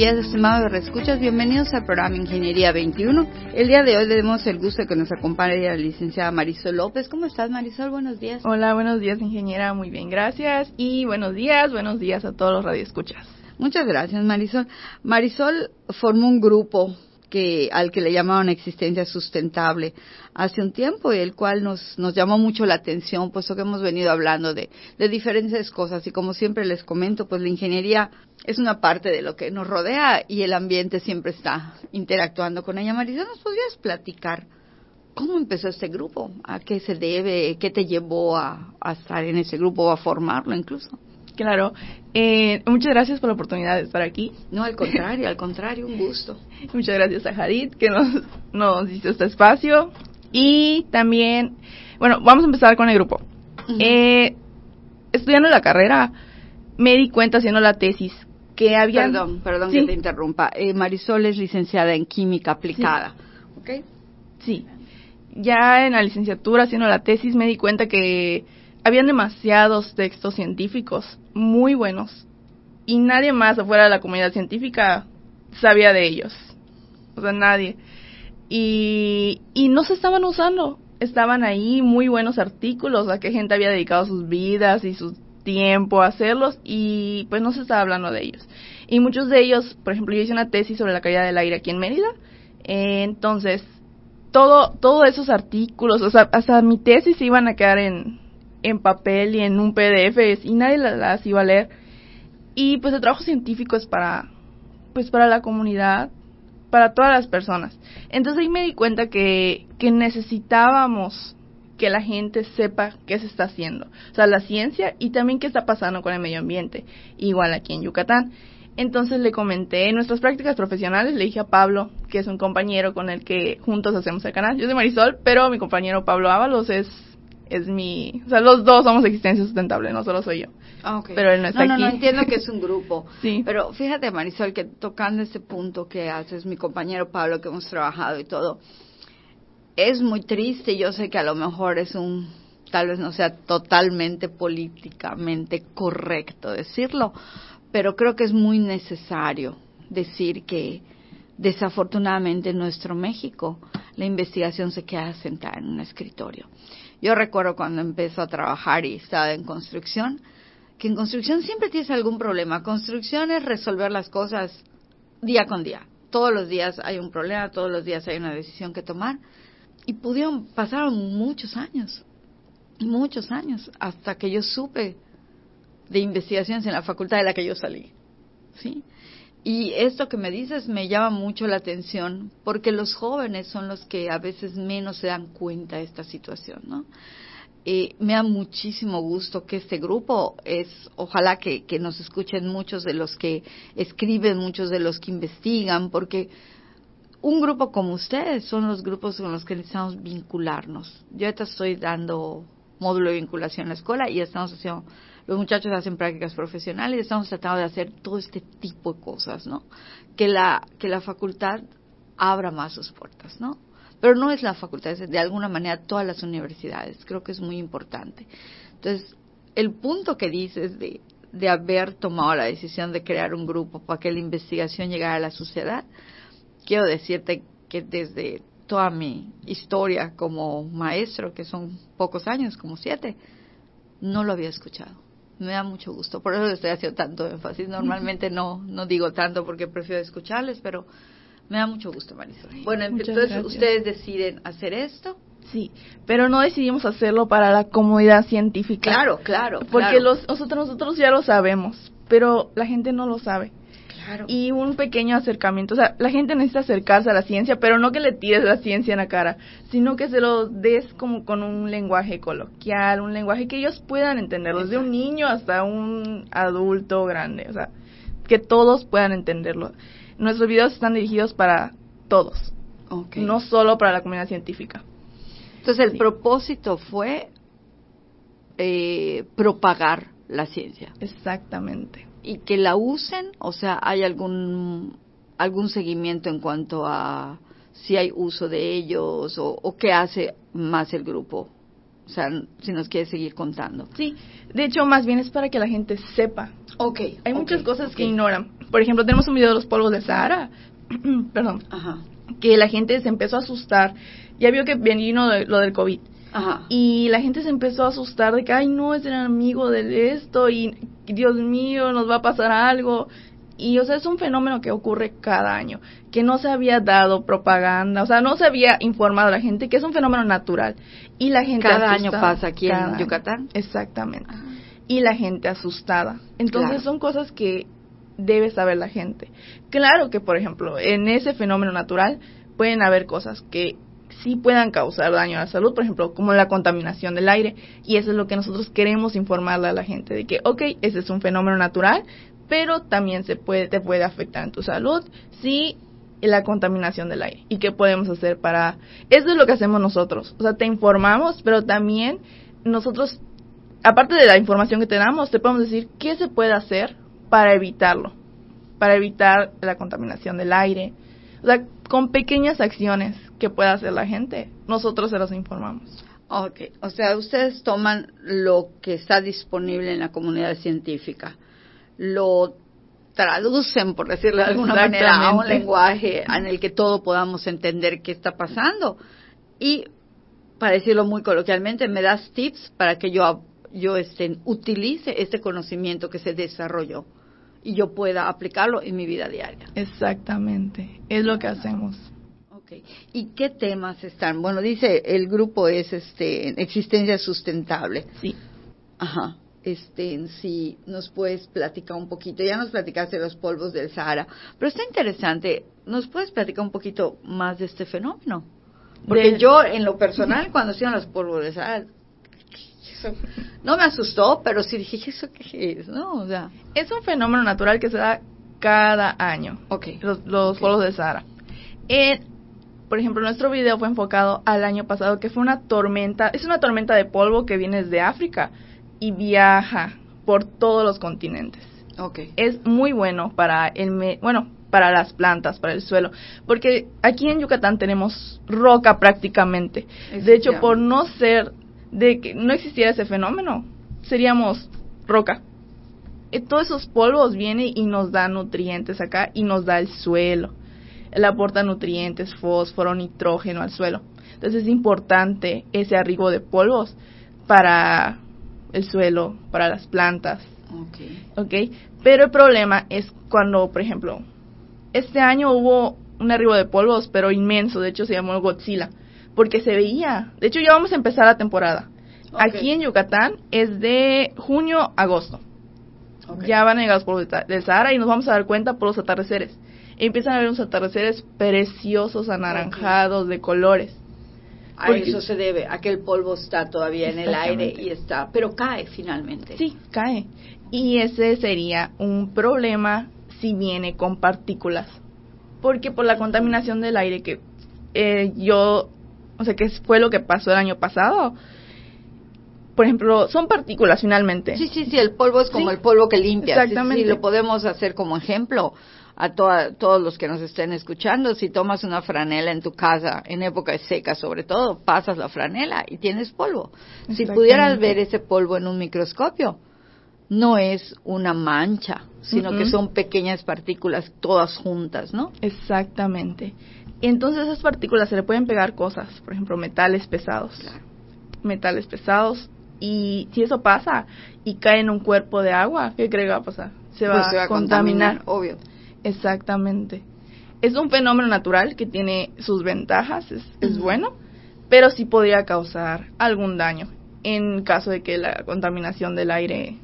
Días, estimados reescuchas. Bienvenidos al programa Ingeniería 21. El día de hoy le damos el gusto de que nos acompañe la licenciada Marisol López. ¿Cómo estás, Marisol? Buenos días. Hola, buenos días, ingeniera. Muy bien, gracias. Y buenos días, buenos días a todos los radioescuchas. Muchas gracias, Marisol. Marisol formó un grupo que al que le llamaban existencia sustentable hace un tiempo y el cual nos, nos llamó mucho la atención, puesto que hemos venido hablando de, de diferentes cosas y como siempre les comento, pues la ingeniería es una parte de lo que nos rodea y el ambiente siempre está interactuando con ella. Marisol, ¿nos podrías platicar cómo empezó este grupo? ¿A qué se debe? ¿Qué te llevó a, a estar en ese grupo o a formarlo incluso? Claro. Eh, muchas gracias por la oportunidad de estar aquí. No, al contrario, al contrario, un gusto. muchas gracias a Jadid que nos, nos hizo este espacio. Y también, bueno, vamos a empezar con el grupo. eh, estudiando la carrera, me di cuenta haciendo la tesis que había... Perdón, perdón ¿Sí? que te interrumpa. Eh, Marisol es licenciada en química aplicada. Sí. ¿Ok? Sí. Ya en la licenciatura, haciendo la tesis, me di cuenta que habían demasiados textos científicos muy buenos y nadie más afuera de la comunidad científica sabía de ellos. O sea, nadie. Y, y no se estaban usando. Estaban ahí muy buenos artículos a que gente había dedicado sus vidas y su tiempo a hacerlos y pues no se estaba hablando de ellos. Y muchos de ellos, por ejemplo, yo hice una tesis sobre la calidad del aire aquí en Mérida. Entonces, todo, todos esos artículos, o sea, hasta mi tesis iban a quedar en, en papel y en un PDF y nadie las iba a leer. Y pues el trabajo científico es para pues para la comunidad, para todas las personas. Entonces ahí me di cuenta que que necesitábamos que la gente sepa qué se está haciendo, o sea, la ciencia y también qué está pasando con el medio ambiente, igual aquí en Yucatán. Entonces le comenté en nuestras prácticas profesionales, le dije a Pablo, que es un compañero con el que juntos hacemos el canal. Yo soy Marisol, pero mi compañero Pablo Ábalos es es mi, o sea, los dos somos existencia sustentable, no solo soy yo. Ah, okay. Pero él no está no, aquí. No, no, entiendo que es un grupo. sí. Pero fíjate, Marisol, que tocando ese punto que haces, mi compañero Pablo, que hemos trabajado y todo, es muy triste. Yo sé que a lo mejor es un, tal vez no sea totalmente políticamente correcto decirlo, pero creo que es muy necesario decir que desafortunadamente en nuestro México la investigación se queda sentada en un escritorio. Yo recuerdo cuando empezó a trabajar y estaba en construcción, que en construcción siempre tienes algún problema. Construcción es resolver las cosas día con día. Todos los días hay un problema, todos los días hay una decisión que tomar. Y pudieron, pasaron muchos años, muchos años, hasta que yo supe de investigaciones en la facultad de la que yo salí. ¿Sí? Y esto que me dices me llama mucho la atención porque los jóvenes son los que a veces menos se dan cuenta de esta situación, ¿no? Eh, me da muchísimo gusto que este grupo es, ojalá que, que nos escuchen muchos de los que escriben, muchos de los que investigan, porque un grupo como ustedes son los grupos con los que necesitamos vincularnos. Yo ahorita estoy dando módulo de vinculación en la escuela y estamos haciendo los muchachos hacen prácticas profesionales estamos tratando de hacer todo este tipo de cosas, ¿no? Que la, que la facultad abra más sus puertas, ¿no? Pero no es la facultad, es de alguna manera todas las universidades, creo que es muy importante. Entonces, el punto que dices de, de haber tomado la decisión de crear un grupo para que la investigación llegara a la sociedad, quiero decirte que desde toda mi historia como maestro, que son pocos años, como siete, no lo había escuchado me da mucho gusto. Por eso estoy haciendo tanto énfasis. Normalmente no, no digo tanto porque prefiero escucharles, pero me da mucho gusto, Marisol. Bueno, Muchas entonces gracias. ustedes deciden hacer esto. Sí, pero no decidimos hacerlo para la comunidad científica. Claro, claro. Porque claro. los, nosotros, nosotros ya lo sabemos, pero la gente no lo sabe. Claro. Y un pequeño acercamiento, o sea, la gente necesita acercarse a la ciencia, pero no que le tires la ciencia en la cara, sino que se lo des como con un lenguaje coloquial, un lenguaje que ellos puedan entenderlo, desde un niño hasta un adulto grande, o sea, que todos puedan entenderlo. Nuestros videos están dirigidos para todos, Okay. no solo para la comunidad científica. Entonces el propósito fue eh, propagar la ciencia. Exactamente. Y que la usen, o sea, ¿hay algún, algún seguimiento en cuanto a si hay uso de ellos o, o qué hace más el grupo? O sea, si nos quiere seguir contando. Sí, de hecho, más bien es para que la gente sepa. Ok. Hay muchas cosas que ignoran. Por ejemplo, tenemos un video de los polvos de Sahara. Perdón. Ajá. Que la gente se empezó a asustar. Ya vio que vino de- lo del COVID. Ajá. Y la gente se empezó a asustar de que, ay, no, es el amigo de esto y Dios mío, nos va a pasar algo. Y, o sea, es un fenómeno que ocurre cada año, que no se había dado propaganda, o sea, no se había informado a la gente que es un fenómeno natural. Y la gente Cada año pasa aquí en año. Yucatán. Exactamente. Y la gente asustada. Entonces Claro. son cosas que debe saber la gente. Claro que, por ejemplo, en ese fenómeno natural pueden haber cosas que sí puedan causar daño a la salud, por ejemplo, como la contaminación del aire. Y eso es lo que nosotros queremos informarle a la gente, de que, ok, ese es un fenómeno natural, pero también se puede, te puede afectar en tu salud si la contaminación del aire. ¿Y qué podemos hacer para...? Eso es lo que hacemos nosotros. O sea, te informamos, pero también nosotros, aparte de la información que te damos, te podemos decir qué se puede hacer para evitarlo, para evitar la contaminación del aire. O sea, con pequeñas acciones que pueda hacer la gente, nosotros se los informamos. Ok, o sea, ustedes toman lo que está disponible en la comunidad científica, lo traducen, por decirlo de alguna manera, a un lenguaje en el que todos podamos entender qué está pasando. Y, para decirlo muy coloquialmente, me das tips para que yo, yo este, utilice este conocimiento que se desarrolló y yo pueda aplicarlo en mi vida diaria. Exactamente, es lo que hacemos. Ok. ¿Y qué temas están? Bueno, dice el grupo es este existencia sustentable. Sí. Ajá. Este, si nos puedes platicar un poquito. Ya nos platicaste de los polvos del Sahara, pero está interesante. ¿Nos puedes platicar un poquito más de este fenómeno? Porque De- yo, en lo personal, cuando hacían los polvos del Sahara, eso no me asustó, pero sí dije, ¿eso qué es? ¿No? O sea, Es un fenómeno natural que se da cada año. ok. los, los Ok. polvos de Sahara. Eh, por ejemplo, nuestro video fue enfocado al año pasado, que fue una tormenta, es una tormenta de polvo que viene desde África y viaja por todos los continentes. Ok. Es muy bueno para el, me- bueno, para las plantas, para el suelo, porque aquí en Yucatán tenemos roca prácticamente. De hecho, por no ser, de que no existiera ese fenómeno, seríamos roca. Todos esos polvos vienen y nos dan nutrientes acá y nos da el suelo. Él aporta nutrientes, fósforo, nitrógeno al suelo. Entonces es importante ese arribo de polvos para el suelo, para las plantas, Ok. ¿ok? Pero el problema es cuando, por ejemplo, este año hubo un arribo de polvos, pero inmenso, de hecho se llamó Godzilla, porque se veía. De hecho ya vamos a empezar la temporada. Aquí en Yucatán es de junio a agosto. Ya van a llegar los polvos de Ta- del Sahara y nos vamos a dar cuenta por los atardeceres. Y empiezan a ver unos atardeceres preciosos, anaranjados, de colores. A Porque- eso se debe, a que el polvo está todavía en el aire y está, pero cae finalmente. Sí, cae. Y ese sería un problema si viene con partículas. Porque por la contaminación del aire que eh, yo, o sea, que fue lo que pasó el año pasado. Por ejemplo, son partículas finalmente. Sí, sí, sí, el polvo es como Sí, el polvo que limpia. Exactamente. Sí, lo podemos hacer como ejemplo a toda- todos los que nos estén escuchando. Si tomas una franela en tu casa, en época seca sobre todo, pasas la franela y tienes polvo. Si pudieras ver ese polvo en un microscopio, no es una mancha, sino que son pequeñas partículas todas juntas, ¿no? Exactamente. Entonces a esas partículas se le pueden pegar cosas, por ejemplo, metales pesados. Claro. Metales pesados. Y si eso pasa y cae en un cuerpo de agua, ¿qué cree que va a pasar? Se va, Pues se va a contaminar. obvio. Exactamente. Es un fenómeno natural que tiene sus ventajas, es, bueno, pero sí podría causar algún daño en caso de que la contaminación del aire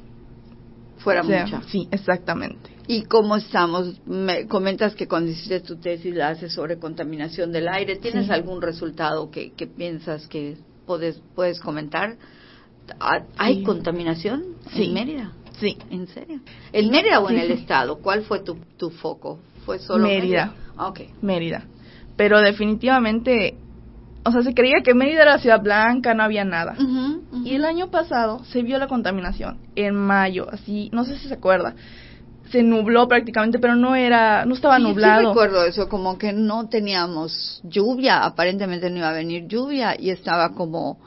Fuera sea- mucha. Sí, exactamente. ¿Y cómo estamos? Me comentas que cuando hiciste tu tesis la haces sobre contaminación del aire. ¿Tienes Sí. algún resultado que, que piensas que puedes, puedes comentar? ¿Ha- ¿Hay Sí. contaminación Sí. en Mérida? Sí, ¿En serio? ¿En Mérida o en el estado? ¿Cuál fue tu, tu foco? ¿Fue solo Mérida. Ah, Ok. Mérida. Pero definitivamente, o sea, se creía que Mérida era la ciudad blanca, no había nada. Ujú. Y el año pasado se vio la contaminación, en mayo, así, no sé si se acuerda. Se nubló prácticamente, pero no era, no estaba Sí, Sí, nublado. recuerdo eso, como que no teníamos lluvia, aparentemente no iba a venir lluvia y estaba como,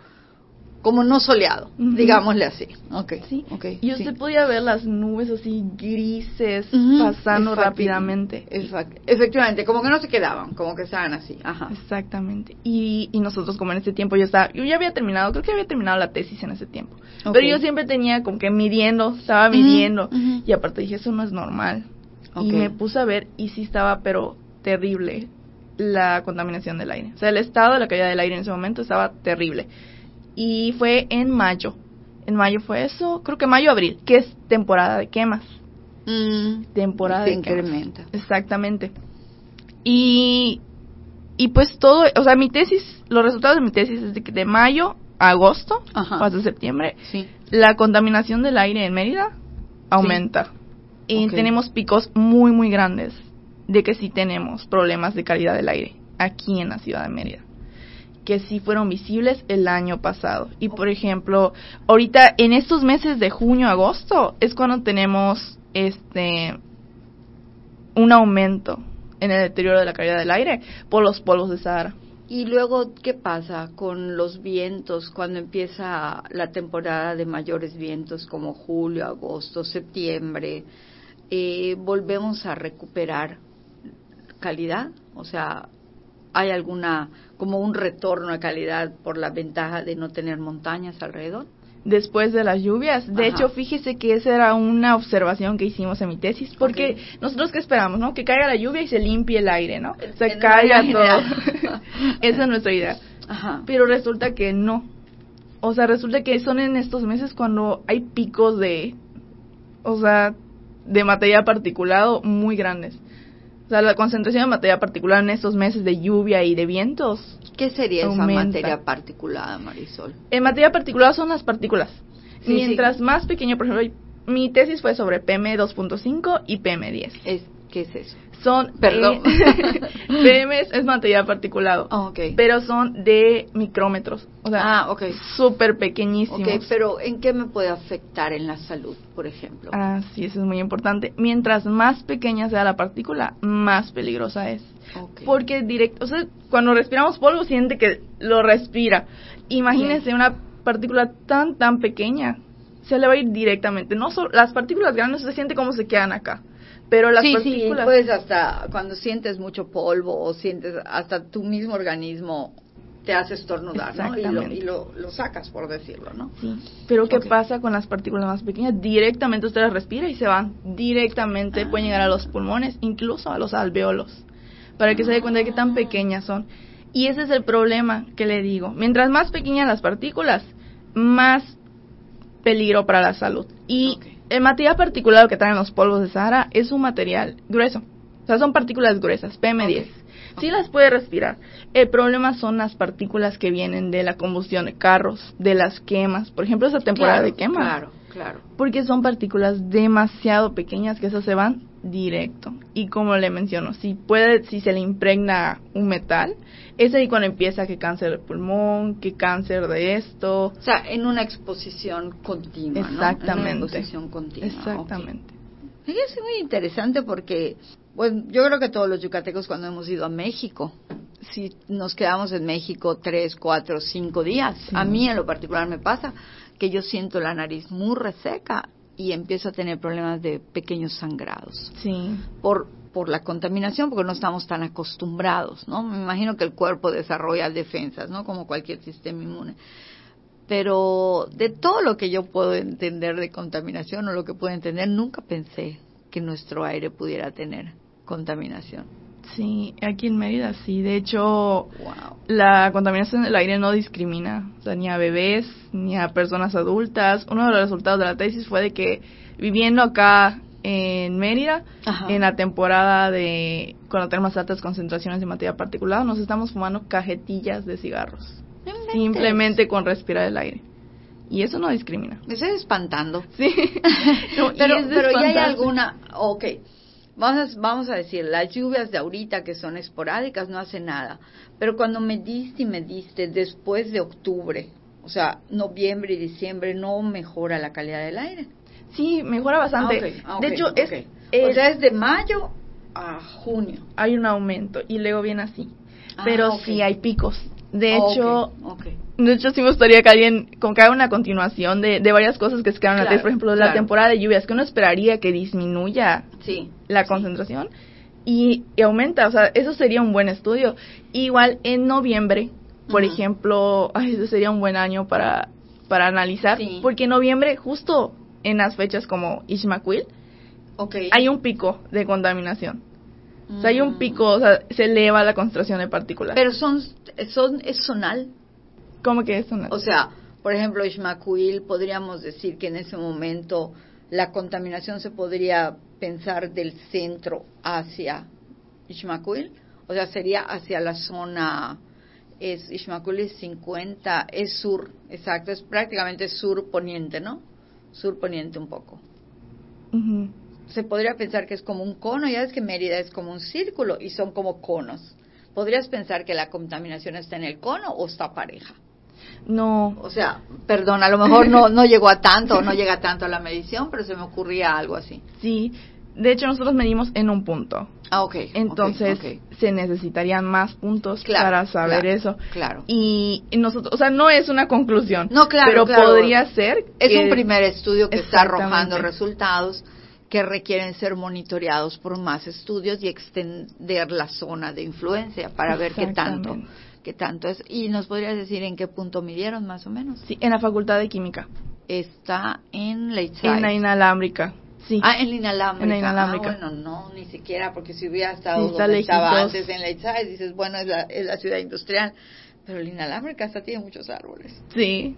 como no soleado, digámosle así. Okay, Sí, okay, y sí. usted podía ver las nubes así grises pasando rápidamente. efac- Efectivamente, como que no se quedaban, como que estaban así. Ajá. Exactamente. Y, y nosotros como en ese tiempo yo estaba, yo ya había terminado, creo que había terminado la tesis en ese tiempo. Ok. Pero yo siempre tenía como que midiendo, estaba midiendo. Y aparte dije, eso no es normal. Y me puse a ver y sí estaba, pero terrible, la contaminación del aire. O sea, el estado de la calidad del aire en ese momento estaba terrible. Y fue en mayo. En mayo fue eso, creo que mayo-abril, que es temporada de quemas. Mm, Temporada de quemas. incrementa. Exactamente. Y, y pues todo, o sea, mi tesis, los resultados de mi tesis es de, que de mayo a agosto Ajá. o hasta septiembre, Sí. la contaminación del aire en Mérida aumenta. Y tenemos picos muy, muy grandes de que sí tenemos problemas de calidad del aire aquí en la ciudad de Mérida. Que sí fueron visibles el año pasado. Y por ejemplo, ahorita en estos meses de junio, agosto, es cuando tenemos este un aumento en el deterioro de la calidad del aire por los polvos de Sahara. Y luego, ¿qué pasa con los vientos cuando empieza la temporada de mayores vientos como julio, agosto, septiembre? Eh, ¿Volvemos a recuperar calidad? O sea, ¿hay alguna, como un retorno a calidad por la ventaja de no tener montañas alrededor? después de las lluvias. De Ajá. hecho, fíjese que esa era una observación que hicimos en mi tesis, porque nosotros qué esperamos, ¿no? Que caiga la lluvia y se limpie el aire, ¿no? Sea, en caiga todo. esa es nuestra idea. Ajá. Pero resulta que no. O sea, resulta que son en estos meses cuando hay picos de, o sea, de material particulado muy grandes. O sea, la concentración de material particulado en estos meses de lluvia y de vientos ¿Qué sería esa materia particulada, Marisol? En materia particular son las partículas. Sí, Mientras sí. más pequeño, por ejemplo, mi tesis fue sobre PM2.5 y PM10. Es, ¿Qué es eso? Son Perdón. PM es material particulado, Ah, pero son de micrómetros, o sea, Ah, ok. súper pequeñísimos. Ok, pero ¿en qué me puede afectar en la salud, por ejemplo? Ah, sí, eso es muy importante. Mientras más pequeña sea la partícula, más peligrosa es. Porque directo, o sea, cuando respiramos polvo siente que lo respira. Imagínese una partícula tan tan pequeña, se le va a ir directamente. No solo las partículas grandes se siente como se quedan acá, pero las sí, sí, partículas pues hasta cuando sientes mucho polvo o sientes hasta tu mismo organismo te hace estornudar, ¿no? Y, lo, y lo, lo sacas, por decirlo, ¿no? Sí, pero ¿qué pasa con las partículas más pequeñas? Directamente usted las respira y se van. Directamente pueden llegar a los pulmones, incluso a los alveolos, para que se dé cuenta de qué tan pequeñas son. Y ese es el problema que le digo. Mientras más pequeñas las partículas, más peligro para la salud. Y Ok. El material particulado que traen los polvos de Sahara es un material grueso. O sea, son partículas gruesas, PM10. Sí las puede respirar. El problema son las partículas que vienen de la combustión de carros, de las quemas. Por ejemplo, esa temporada Claro, de quemas. Claro, claro. Porque son partículas demasiado pequeñas que esas se van directo. Y como le menciono, si puede, si se le impregna un metal, es ahí cuando empieza que cáncer de pulmón, que cáncer de esto. O sea, en una exposición continua, ¿no? En Exactamente. una exposición continua. Exactamente. Fíjese, muy interesante porque, bueno, yo creo que todos los yucatecos cuando hemos ido a México, si nos quedamos en México tres, cuatro, cinco días, Sí. a mí en lo particular me pasa que yo siento la nariz muy reseca y empiezo a tener problemas de pequeños sangrados Sí. por por la contaminación porque no estamos tan acostumbrados, ¿no? Me imagino que el cuerpo desarrolla defensas, ¿no? Como cualquier sistema inmune. Pero de todo lo que yo puedo entender de contaminación o lo que puedo entender, nunca pensé que nuestro aire pudiera tener contaminación. Sí, aquí en Mérida sí. De hecho, Wow. la contaminación del aire no discrimina, o sea, ni a bebés, ni a personas adultas. Uno de los resultados de la tesis fue de que viviendo acá en Mérida, Ajá. en la temporada de cuando tenemos altas concentraciones de materia particulada, nos estamos fumando cajetillas de cigarros, simplemente con respirar el aire. Y eso no discrimina. Me estoy espantando. Sí. No, pero es pero ya hay alguna, ok, vamos a, vamos a decir, las lluvias de ahorita que son esporádicas no hacen nada, pero cuando mediste y mediste después de octubre, o sea, noviembre y diciembre, no mejora la calidad del aire. Sí, mejora bastante. Ah, ok, de hecho, es, o es- sea, es de mayo a junio. hay un aumento y luego viene así. Ah, Pero ok. sí hay picos. De hecho, de hecho sí me gustaría que alguien como que haga una continuación de, de varias cosas que se quedaron Claro, atrás. Por ejemplo, la temporada de lluvias, que uno esperaría que disminuya sí, la concentración y, y aumenta. O sea, eso sería un buen estudio. Igual en noviembre, por ejemplo, ay, eso sería un buen año para, para analizar. Sí. Porque en noviembre, justo en las fechas como Ishmaquil, hay un pico de contaminación. O sea, hay un pico, o sea, se eleva la concentración de partículas. Pero son, son, es zonal. ¿Cómo que eso? no? O sea, por ejemplo, Ishmaquil, podríamos decir que en ese momento la contaminación se podría pensar del centro hacia Ishmaquil. O sea, sería hacia la zona, es es 50, es sur, exacto, es prácticamente sur poniente, ¿no? Sur poniente un poco. Ujú. Se podría pensar que es como un cono, ya ves que Mérida es como un círculo y son como conos. ¿Podrías pensar que la contaminación está en el cono o está pareja? No, O sea, perdón, a lo mejor no, no llegó a tanto o no llega tanto a la medición, pero se me ocurría algo así. sí. De hecho, nosotros medimos en un punto. Ah, ok. Entonces, se necesitarían más puntos Claro, para saber claro, eso. Claro. Y nosotros, o sea, no es una conclusión. No, claro, Pero claro. podría ser. Es que- un primer estudio que está arrojando resultados que requieren ser monitoreados por más estudios y extender la zona de influencia para ver qué tanto, qué tanto es. ¿Y nos podrías decir en qué punto midieron más o menos? Sí, en la Facultad de Química. Está en Lakeside. En la inalámbrica. Sí. Ah, en la inalámbrica. En la inalámbrica. Ah, bueno, no, ni siquiera, porque si hubiera estado Sí, donde estaba antes en Lakeside, dices, bueno, es la, es la ciudad industrial. Pero la inalámbrica hasta tiene muchos árboles. sí.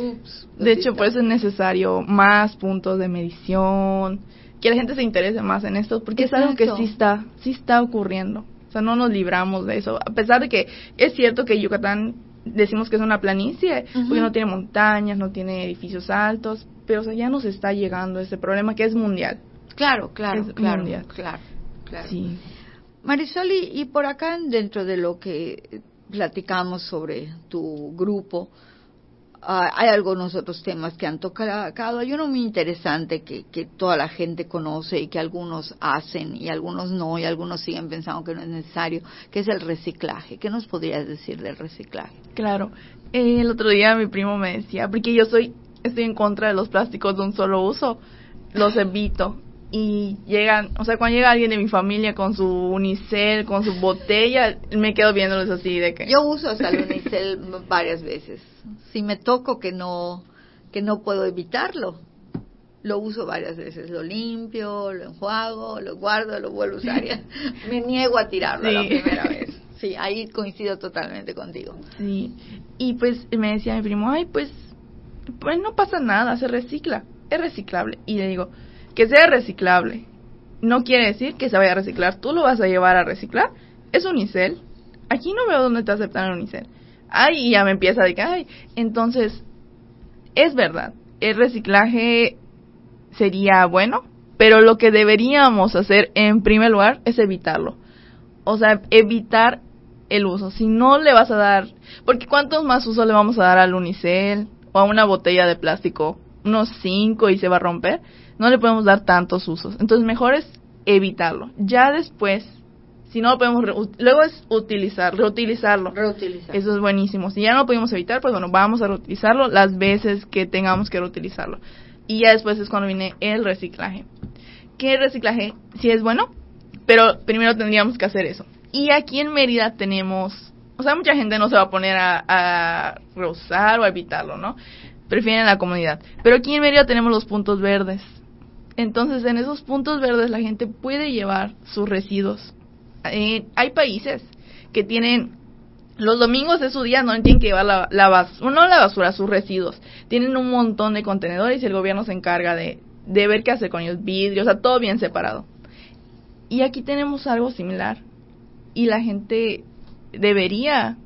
Ups. De hecho, por eso es necesario más puntos de medición, que la gente se interese más en esto, porque es algo que Exacto. sí está, sí está ocurriendo. O sea, no nos libramos de eso. A pesar de que es cierto que Yucatán decimos que es una planicie, porque no tiene montañas, no tiene edificios altos, pero o sea, ya nos está llegando ese problema que es mundial. Claro, claro, es claro, mundial. claro, claro. Sí. Marisol, y, y por acá, dentro de lo que platicamos sobre tu grupo, hay algunos otros temas que han tocado. Hay uno muy interesante que, que toda la gente conoce y que algunos hacen y algunos no, y algunos siguen pensando que no es necesario, que es el reciclaje. ¿Qué nos podrías decir del reciclaje? Claro. Eh, el otro día mi primo me decía, porque yo soy, estoy en contra de los plásticos de un solo uso, los evito. Y llegan, o sea, cuando llega alguien de mi familia con su unicel, con su botella, me quedo viéndolos así de que... Yo uso hasta el unicel varias veces. Si me toco que no, que no puedo evitarlo, lo uso varias veces. Lo limpio, lo enjuago, lo guardo, lo vuelvo a usar. Me niego a tirarlo la primera vez. Sí, ahí coincido totalmente contigo. Sí. Y pues me decía mi primo, ay, pues, pues no pasa nada, se recicla, es reciclable. Y le digo, que sea reciclable no quiere decir que se vaya a reciclar. Tú lo vas a llevar a reciclar. Es unicel. Aquí no veo dónde te aceptan el unicel. Ay, ya me empieza a decir, ay, entonces, es verdad, el reciclaje sería bueno, pero lo que deberíamos hacer en primer lugar es evitarlo. O sea, evitar el uso. Si no le vas a dar, porque ¿cuántos más usos le vamos a dar al unicel o a una botella de plástico? Unos cinco y se va a romper. No le podemos dar tantos usos. Entonces mejor es evitarlo. Ya después, si no lo podemos, luego es utilizar, reutilizarlo. Reutilizar. Eso es buenísimo. Si ya no lo pudimos evitar, pues bueno, vamos a reutilizarlo las veces que tengamos que reutilizarlo. Y ya después es cuando viene el reciclaje. ¿Qué reciclaje? Si es bueno, pero primero tendríamos que hacer eso. Y aquí en Mérida tenemos, o sea, mucha gente no se va a poner a, a reusar o a evitarlo, ¿no? Prefieren la comunidad. Pero aquí en Mérida tenemos los puntos verdes. Entonces, en esos puntos verdes la gente puede llevar sus residuos. Eh, hay países que tienen los domingos es su día, no tienen que llevar la, la basura, no la basura, sus residuos. Tienen un montón de contenedores y el gobierno se encarga de, de ver qué hacer con ellos, vidrios, o sea, todo bien separado. Y aquí tenemos algo similar. Y la gente debería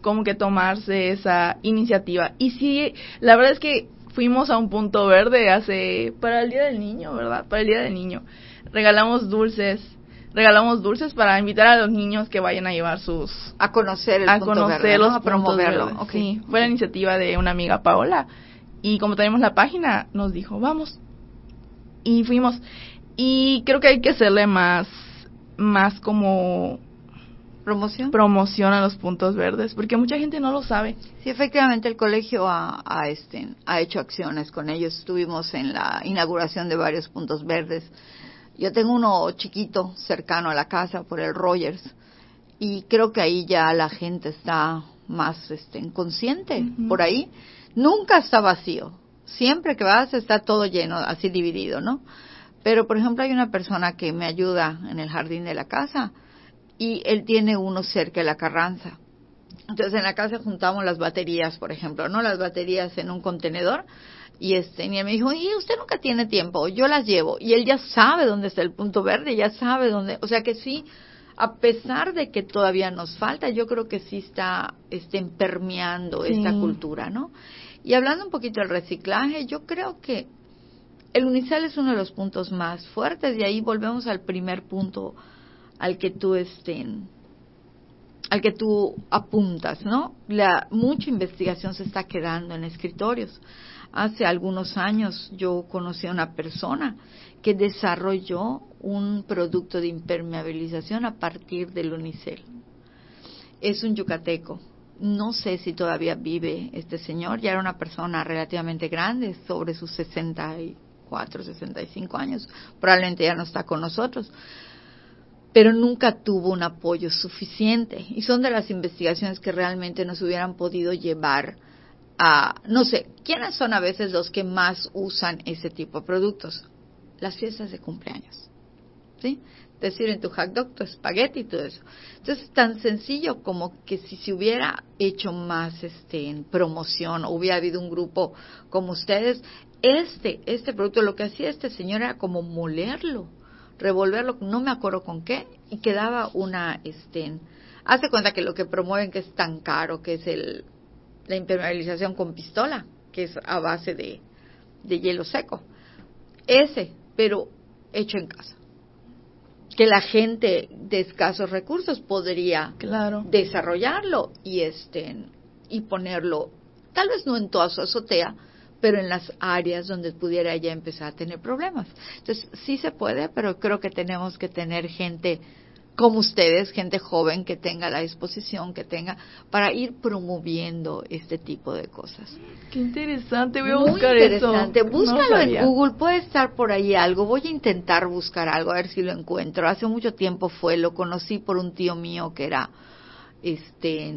como que tomarse esa iniciativa. Y sí, la verdad es que fuimos a un punto verde hace, para el Día del Niño, ¿verdad? Para el Día del Niño. regalamos dulces, regalamos dulces para invitar a los niños que vayan a llevar sus a conocer el a punto conocer verde, ¿no? los a promoverlo. Sí, fue la iniciativa de una amiga Paola y como tenemos la página nos dijo vamos y fuimos y creo que hay que hacerle más más como Promoción. promoción a los puntos verdes porque mucha gente no lo sabe. Sí, efectivamente el colegio ha, ha, este, ha hecho acciones con ellos. Estuvimos en la inauguración de varios puntos verdes. Yo tengo uno chiquito cercano a la casa por el Rogers y creo que ahí ya la gente está más este, consciente Ujú. por ahí. Nunca está vacío. Siempre que vas está todo lleno, así dividido, ¿no? Pero, por ejemplo, hay una persona que me ayuda en el jardín de la casa y él tiene uno cerca de la Carranza. Entonces en la casa juntamos las baterías, por ejemplo, ¿no? Las baterías en un contenedor y este y él me dijo, "Y usted nunca tiene tiempo, yo las llevo." Y él ya sabe dónde está el punto verde, ya sabe dónde, o sea que sí a pesar de que todavía nos falta, yo creo que sí está este permeando Sí. esta cultura, ¿no? Y hablando un poquito del reciclaje, yo creo que el unicel es uno de los puntos más fuertes y ahí volvemos al primer punto al que tú este, al que tú apuntas, ¿no? La mucha investigación se está quedando en escritorios. Hace algunos años yo conocí a una persona que desarrolló un producto de impermeabilización a partir del unicel. Es un yucateco. No sé si todavía vive este señor, ya era una persona relativamente grande, sobre sus 64, 65 años. Probablemente ya no está con nosotros pero nunca tuvo un apoyo suficiente. Y son de las investigaciones que realmente nos hubieran podido llevar no sé, ¿quiénes son a veces los que más usan ese tipo de productos? Las fiestas de cumpleaños. ¿Sí? Decir en tu hot dog, espagueti y todo eso. Entonces, tan sencillo como que si se hubiera hecho más este, en promoción, hubiera habido un grupo como ustedes, este, este producto, lo que hacía este señor era como molerlo revolverlo, no me acuerdo con qué, y quedaba una, este, hace cuenta que lo que promueven que es tan caro, que es el, la impermeabilización con pistola, que es a base de, de hielo seco. Ese, pero hecho en casa. Que la gente de escasos recursos podría Claro. desarrollarlo y este y ponerlo, tal vez no en toda su azotea, pero en las áreas donde pudiera ya empezar a tener problemas. Entonces, sí se puede, pero creo que tenemos que tener gente como ustedes, gente joven que tenga la disposición, que tenga, para ir promoviendo este tipo de cosas. Qué interesante, voy a Muy buscar interesante. eso. No Búscalo en. Google, puede estar por ahí algo. Voy a intentar buscar algo, a ver si lo encuentro. Hace mucho tiempo fue, lo conocí por un tío mío que era este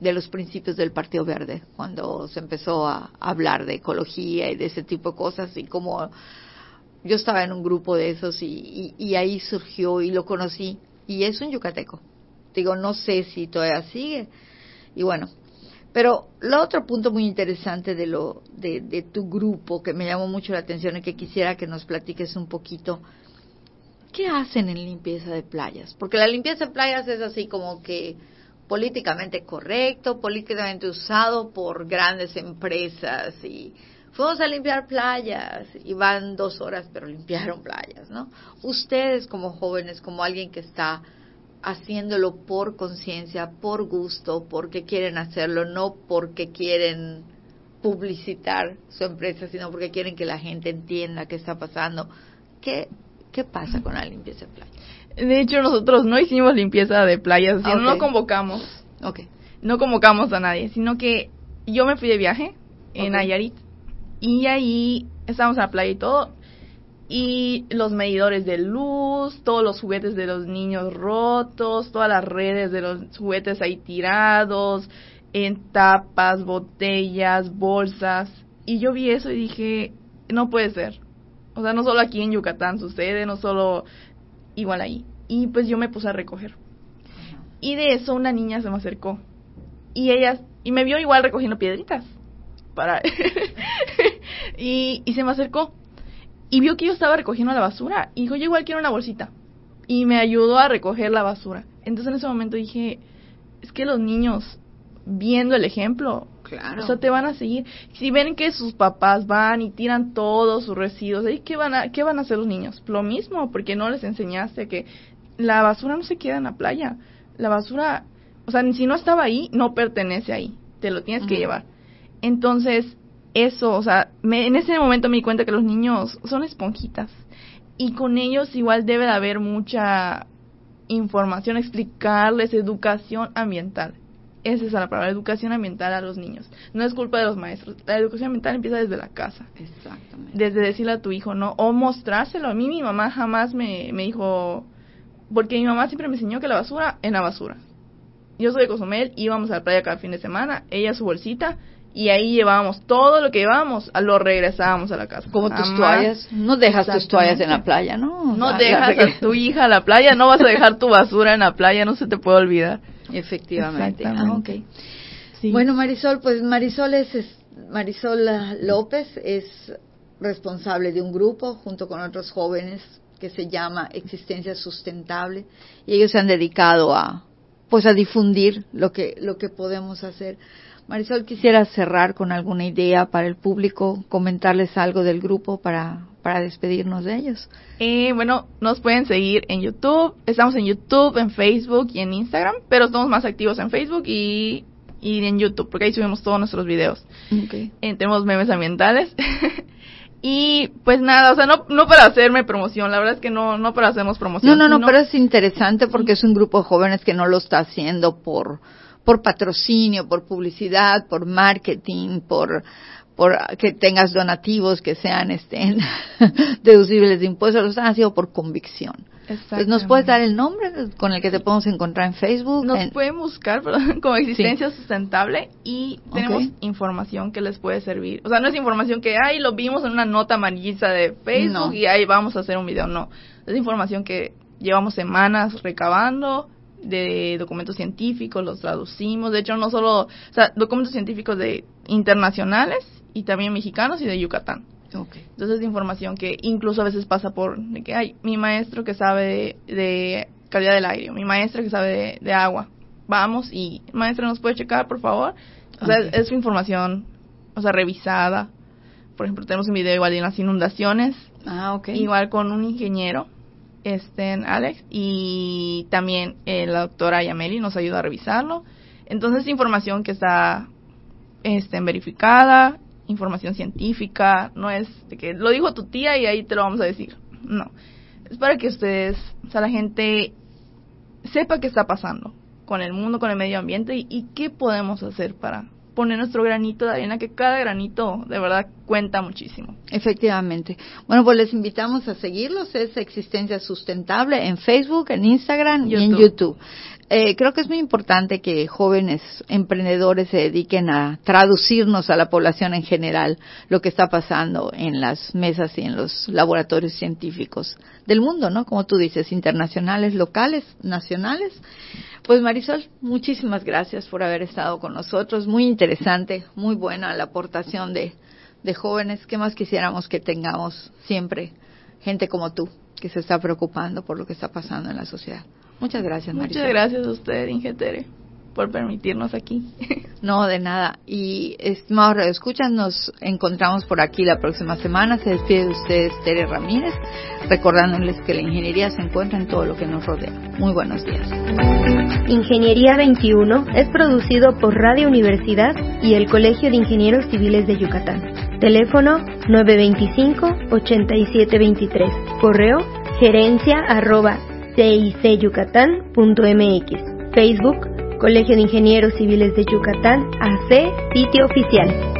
de los principios del Partido Verde, cuando se empezó a hablar de ecología y de ese tipo de cosas, y como yo estaba en un grupo de esos y, y, y ahí surgió y lo conocí, y es un yucateco. Digo, no sé si todavía sigue, y bueno, pero lo otro punto muy interesante de lo de, de, tu grupo que me llamó mucho la atención y que quisiera que nos platiques un poquito, ¿qué hacen en limpieza de playas? Porque la limpieza de playas es así como que políticamente correcto, políticamente usado por grandes empresas y fuimos a limpiar playas y van dos horas pero limpiaron playas, ¿no? Ustedes como jóvenes, como alguien que está haciéndolo por conciencia, por gusto, porque quieren hacerlo, no porque quieren publicitar su empresa, sino porque quieren que la gente entienda qué está pasando. ¿Qué, qué pasa con la limpieza de playas? De hecho, nosotros no hicimos limpieza de playas, sino Okay. no convocamos. Ok. No convocamos a nadie, sino que yo me fui de viaje en Ok. Nayarit y ahí estábamos en la playa y todo. Y los medidores de luz, todos los juguetes de los niños rotos, todas las redes de los juguetes ahí tirados, en tapas, botellas, bolsas. Y yo vi eso y dije, no puede ser. O sea, no solo aquí en Yucatán sucede, no solo igual ahí. Y pues yo me puse a recoger. Y de eso una niña se me acercó. Y ella, y me vio igual recogiendo piedritas. Para y, y se me acercó. Y vio que yo estaba recogiendo la basura. Y dijo, yo igual quiero una bolsita. Y me ayudó a recoger la basura. Entonces en ese momento dije, es que los niños, viendo el ejemplo, Claro. O sea, te van a seguir. Si ven que sus papás van y tiran todos sus residuos, ¿y qué van a qué van a hacer los niños? Lo mismo, porque no les enseñaste que la basura no se queda en la playa. La basura, o sea, si no estaba ahí, no pertenece ahí. Te lo tienes que llevar. Entonces, eso, o sea, me, en ese momento me di cuenta que los niños son esponjitas y con ellos igual debe de haber mucha información, explicarles educación ambiental. Esa es la palabra, educación ambiental a los niños. No es culpa de los maestros. La educación ambiental empieza desde la casa. Exactamente. Desde decirle a tu hijo, ¿no? O mostrárselo. A mí mi mamá jamás me, me dijo, porque mi mamá siempre me enseñó que la basura en la basura. Yo soy de Cozumel, íbamos a la playa cada fin de semana, ella su bolsita, y ahí llevábamos todo lo que llevábamos, lo regresábamos a la casa. Como tus toallas, no dejas tus toallas en la playa, ¿no? No dejas a tu hija a la playa, no vas a dejar tu basura en la playa, no se te puede olvidar. Efectivamente. Ah, okay. Bueno, Marisol, pues Marisol es, Marisol López es responsable de un grupo junto con otros jóvenes que se llama Existencia Sustentable y ellos se han dedicado a pues a difundir lo que lo que podemos hacer. Marisol, quisiera cerrar con alguna idea para el público, comentarles algo del grupo para, para despedirnos de ellos. Eh, bueno, nos pueden seguir en YouTube, estamos en YouTube, en Facebook y en Instagram, pero estamos más activos en Facebook y, y en YouTube, porque ahí subimos todos nuestros videos. Okay. Eh, tenemos memes ambientales. y pues nada, o sea, no, no para hacerme promoción, la verdad es que no, no para hacernos promoción. No, no, no, pero es interesante porque es un grupo de jóvenes que no lo está haciendo por por patrocinio, por publicidad, por marketing, por por que tengas donativos que sean estén deducibles de impuestos, lo están haciendo por convicción. Entonces, ¿Nos puedes dar el nombre con el que te podemos encontrar en Facebook? Nos pueden buscar perdón, como Existencia Sustentable y tenemos información que les puede servir. O sea, no es información que, ay, lo vimos en una nota amarillista de Facebook y ahí vamos a hacer un video. No, es información que llevamos semanas recabando, de documentos científicos, los traducimos, de hecho no solo, o sea, documentos científicos de internacionales y también mexicanos y de Yucatán. Okay. Entonces es información que incluso a veces pasa por de que hay mi maestro que sabe de, calidad del aire, mi maestra que sabe de, agua. Vamos y maestra nos puede checar, por favor. O sea, es, información, o sea, revisada. Por ejemplo, tenemos un video igual de las inundaciones. Ah, okay. Igual con un ingeniero este, Alex, y también eh, la doctora Yameli nos ayuda a revisarlo. Entonces, información que está este, verificada, información científica, no es de que lo dijo tu tía y ahí te lo vamos a decir. No. Es para que ustedes, o sea, la gente sepa qué está pasando con el mundo, con el medio ambiente y qué podemos hacer para poner nuestro granito de arena, que cada granito de verdad cuenta muchísimo. Efectivamente. Bueno, pues les invitamos a seguirlos, es Existencia Sustentable en Facebook, en Instagram y en YouTube. Eh, creo que es muy importante que jóvenes emprendedores se dediquen a traducirnos a la población en general lo que está pasando en las mesas y en los laboratorios científicos del mundo, ¿no? Como tú dices, internacionales, locales, nacionales. Pues Marisol, muchísimas gracias por haber estado con nosotros. Muy interesante, muy buena la aportación de, de jóvenes. ¿Qué más quisiéramos que tengamos siempre gente como tú que se está preocupando por lo que está pasando en la sociedad? Muchas gracias, Marisol. Muchas gracias a usted, Ingetere, por permitirnos aquí. No, de nada. Y, estimados escuchan, nos encontramos por aquí la próxima semana. Se despide de ustedes Tere Ramírez, recordándoles que la ingeniería se encuentra en todo lo que nos rodea. Muy buenos días. Ingeniería 21 es producido por Radio Universidad y el Colegio de Ingenieros Civiles de Yucatán. Teléfono 925-8723. Correo gerencia arroba cicyucatán.mx. Facebook, Colegio de Ingenieros Civiles de Yucatán, AC, sitio oficial.